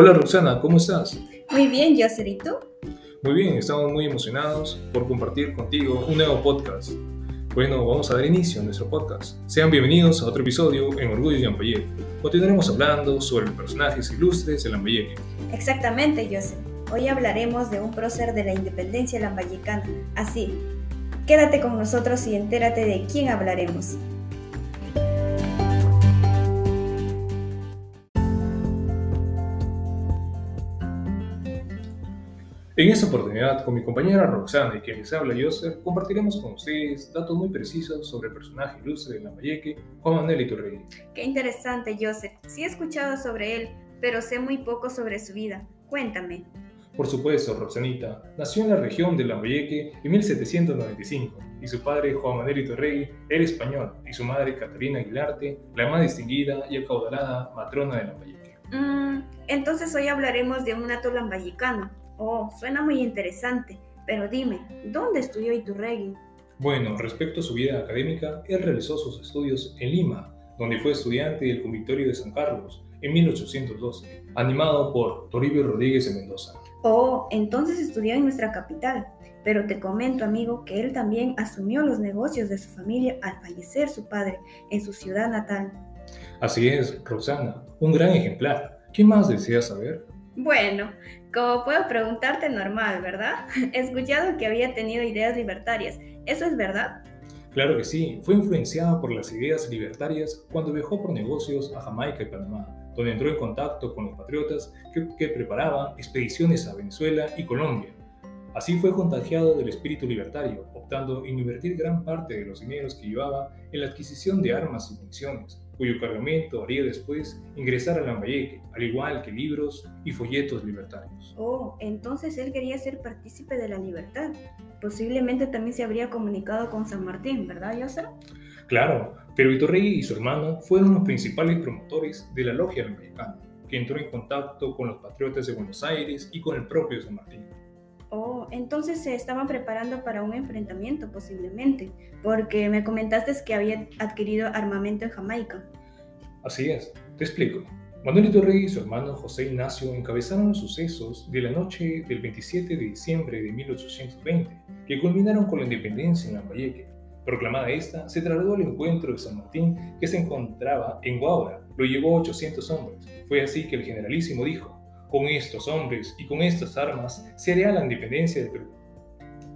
Hola Roxana, ¿cómo estás? Muy bien, Yosser, ¿y tú? Muy bien, estamos muy emocionados por compartir contigo un nuevo podcast. Bueno, vamos a dar inicio a nuestro podcast. Sean bienvenidos a otro episodio en Orgullo de Lambayeque. Continuaremos hablando sobre personajes ilustres de Lambayeque. Exactamente, Yosser. Hoy hablaremos de un prócer de la independencia lambayecana. Así, quédate con nosotros y entérate de quién hablaremos. En esta oportunidad, con mi compañera Roxana y quien les habla Yosser, compartiremos con ustedes datos muy precisos sobre el personaje ilustre de Lambayeque, Juan Manuel Iturrey. Qué interesante, Yosser. Sí he escuchado sobre él, pero sé muy poco sobre su vida. Cuéntame. Por supuesto, Roxanita nació en la región de Lambayeque en 1795 y su padre Juan Manuel Iturrey era español y su madre Catalina Aguilarte, la más distinguida y acaudalada matrona de Lambayeque. Mm, entonces hoy hablaremos de un nato lambayecano. Oh, suena muy interesante, pero dime, ¿dónde estudió Iturregui? Bueno, respecto a su vida académica, él realizó sus estudios en Lima, donde fue estudiante del Convictorio de San Carlos en 1812, animado por Toribio Rodríguez de Mendoza. Oh, entonces estudió en nuestra capital. Pero te comento, amigo, que él también asumió los negocios de su familia al fallecer su padre en su ciudad natal. Así es, Roxana, un gran ejemplar. ¿Qué más deseas saber? Bueno, como puedo preguntarte normal, ¿verdad? He escuchado que había tenido ideas libertarias. ¿Eso es verdad? Claro que sí, fue influenciada por las ideas libertarias cuando viajó por negocios a Jamaica y Panamá, donde entró en contacto con los patriotas que, que preparaban expediciones a Venezuela y Colombia. Así fue contagiado del espíritu libertario, optando en invertir gran parte de los dineros que llevaba en la adquisición de armas y municiones, cuyo cargamento haría después ingresar a Lambayeque, al igual que libros y folletos libertarios. Oh, entonces él quería ser partícipe de la libertad. Posiblemente también se habría comunicado con San Martín, ¿verdad, Yosser? Claro, pero Iturrey y su hermano fueron los principales promotores de la logia lambayecana, que entró en contacto con los patriotas de Buenos Aires y con el propio San Martín. Oh, entonces se estaban preparando para un enfrentamiento posiblemente, porque me comentaste que había adquirido armamento en Jamaica. Así es, te explico. Manuel Iturrey y su hermano José Ignacio encabezaron los sucesos de la noche del 27 de diciembre de 1820, que culminaron con la independencia en Lambayeque. Proclamada esta, se trasladó al encuentro de San Martín, que se encontraba en Guaura. Lo llevó 800 hombres. Fue así que el generalísimo dijo, con estos hombres y con estas armas se hará la independencia del Perú.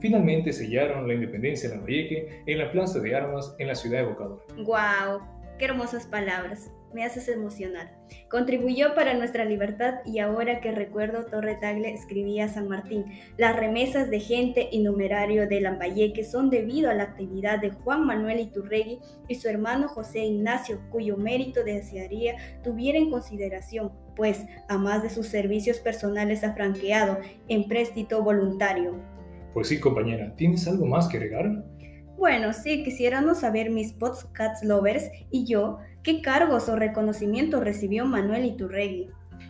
Finalmente sellaron la independencia de Lambayeque en la plaza de armas en la ciudad de Bocador. ¡Guau! ¡Qué hermosas palabras! Me haces emocionar. Contribuyó para nuestra libertad y ahora que recuerdo Torre Tagle escribía San Martín, las remesas de gente y numerario de Lambayeque son debido a la actividad de Juan Manuel Iturregui y su hermano José Ignacio, cuyo mérito desearía tuviera en consideración, pues, a más de sus servicios personales ha franqueado en préstito voluntario. Pues sí, compañera, ¿tienes algo más que agregar? Bueno, sí, quisiéramos saber mis podcast lovers y yo, ¿qué cargos o reconocimientos recibió Manuel Iturregui?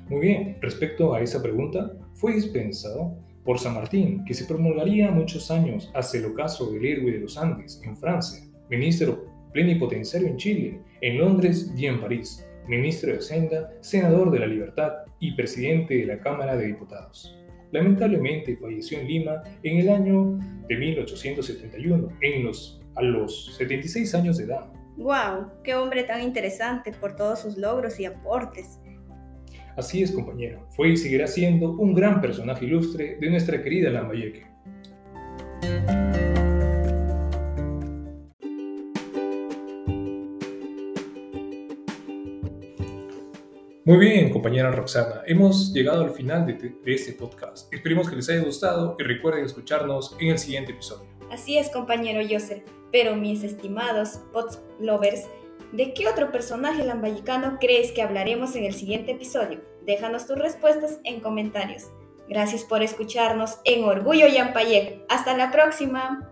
Muy bien, respecto a esa pregunta, fue dispensado por San Martín, que se promulgaría muchos años hacia el ocaso del héroe de los Andes, en Francia, ministro plenipotenciario en Chile, en Londres y en París, ministro de Hacienda, senador de la Libertad y presidente de la Cámara de Diputados. Lamentablemente falleció en Lima en el año de 1871, en los, a los 76 años de edad. ¡Wow! ¡Qué hombre tan interesante por todos sus logros y aportes! Así es, compañero. Fue y seguirá siendo un gran personaje ilustre de nuestra querida Lambayeque. Muy bien, compañera Roxana, hemos llegado al final de, este podcast. Esperemos que les haya gustado y recuerden escucharnos en el siguiente episodio. Así es, compañero Yosser. Pero mis estimados pod lovers, ¿de qué otro personaje lambayicano crees que hablaremos en el siguiente episodio? Déjanos tus respuestas en comentarios. Gracias por escucharnos en Orgullo Yampayec. Hasta la próxima.